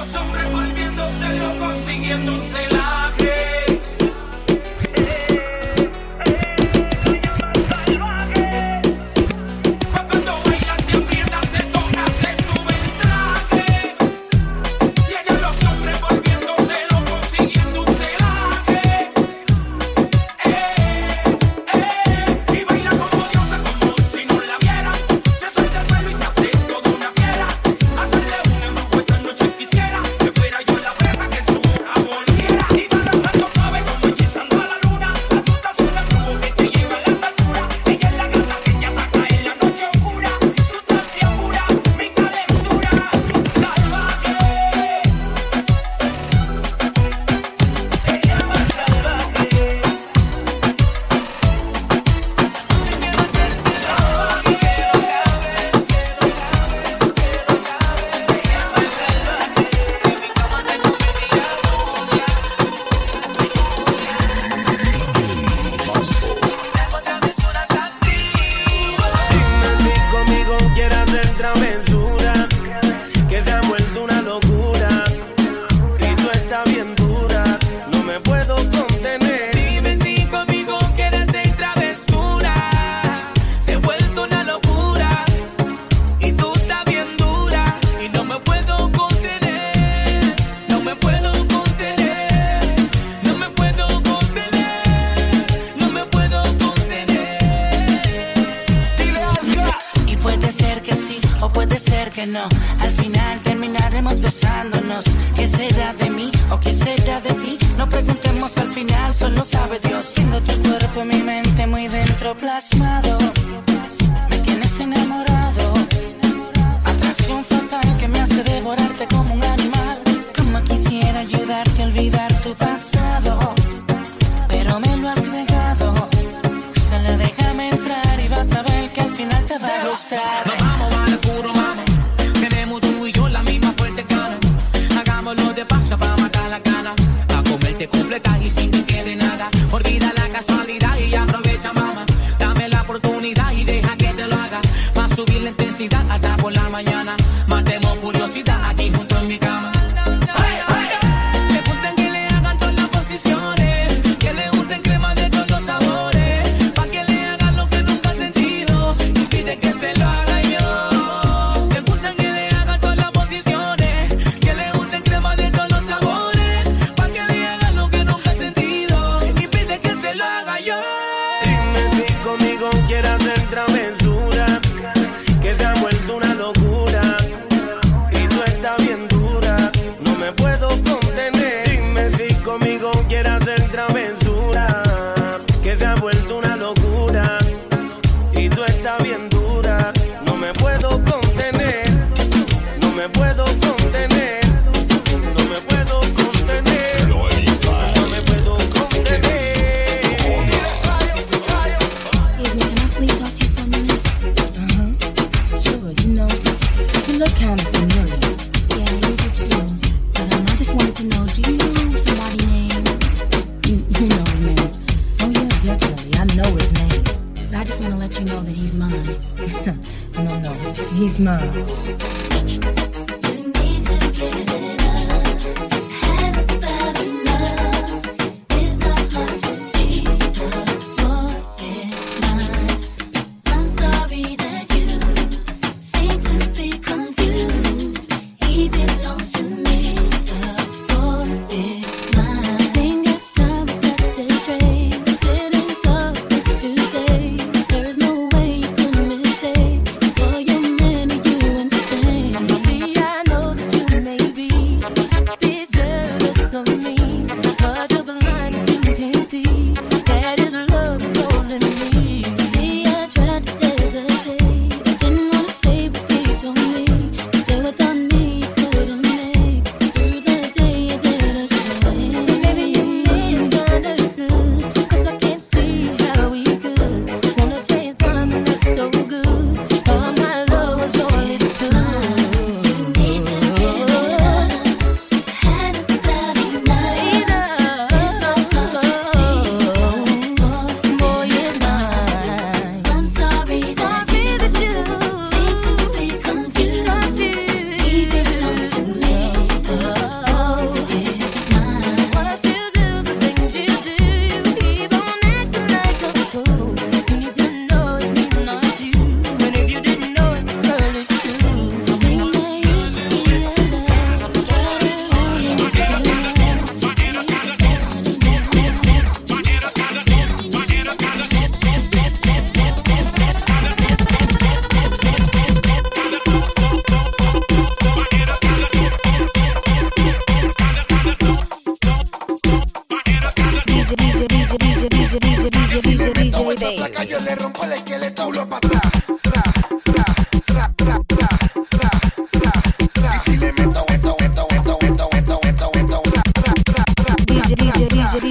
los hombres volviéndose locos, siguiendo un celular. solo sabe Dios. Tengo tu cuerpo en mi mente muy dentro plasmado. Me tienes enamorado. Atracción fatal que me hace devorarte como un animal. Como quisiera ayudarte a olvidar tu pasado. Pero me lo has negado. Solo déjame entrar y vas a ver que al final te va a gustar. No vamos vale puro mame. Tenemos tú y yo la misma fuerte cara. Hagámoslo de paso para matar la cara. Comerte completa y sin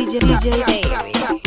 DJ, DJ Dave.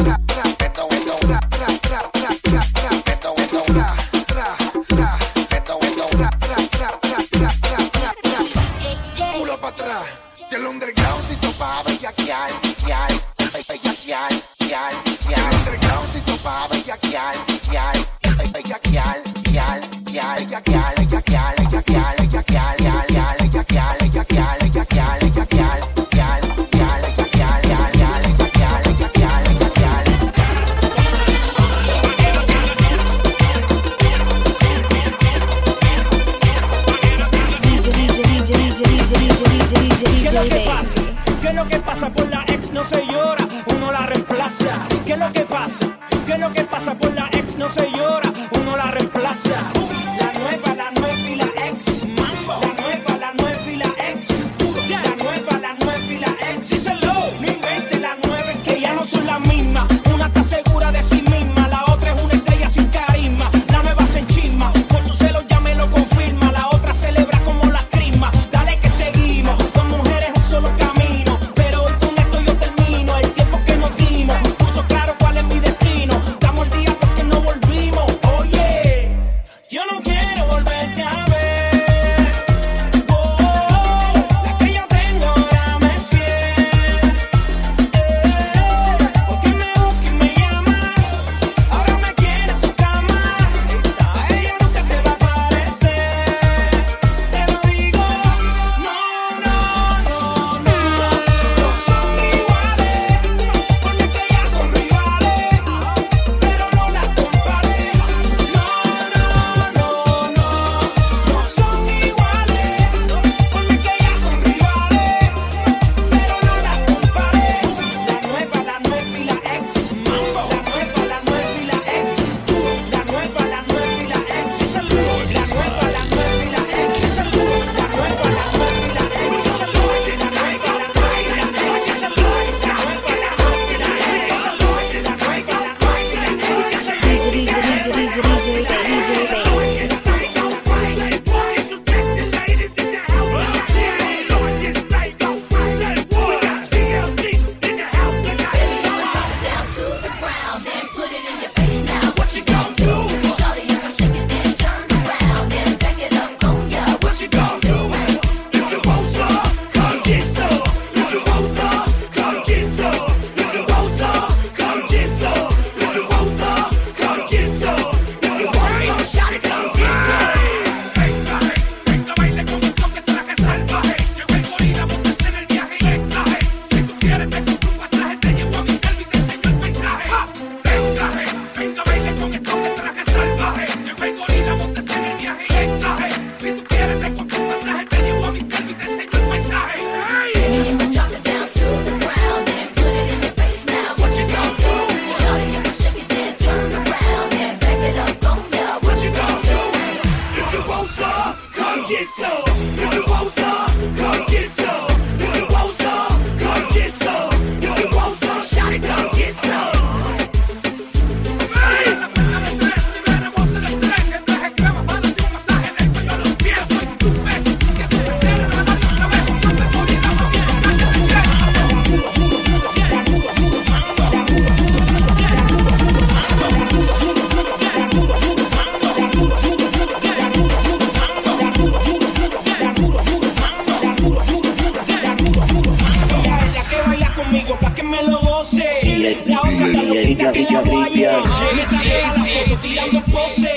me lo goce. La otra está loquita que la guaya. Me trae la foto tirando pose.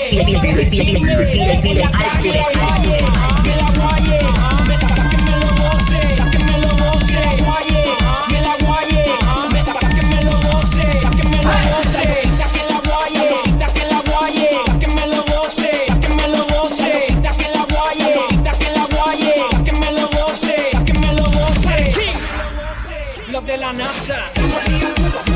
What you?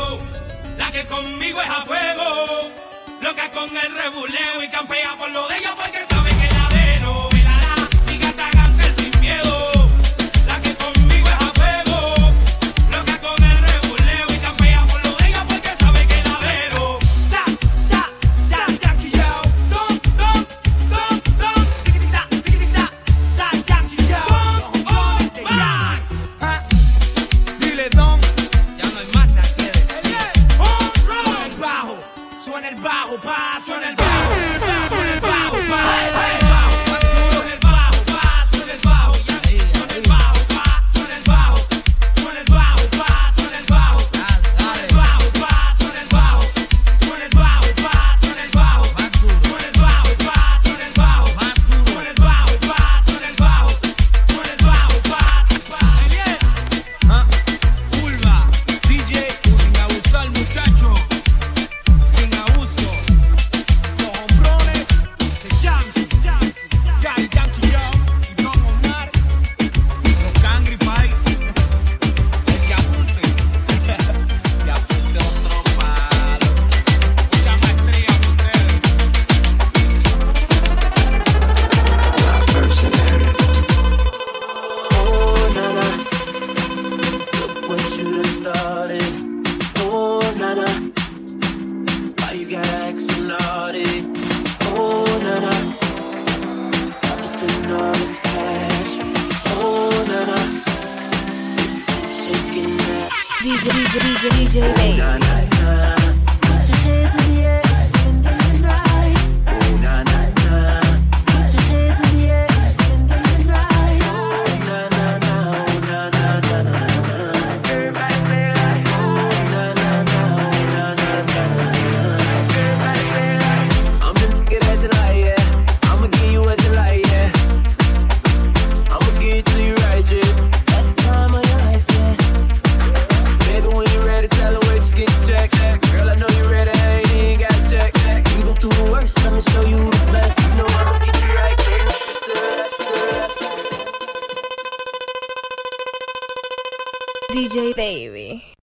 que conmigo es a fuego, loca con el rebuleo y campea por lo de ella porque sabe DJ, DJ, DJ,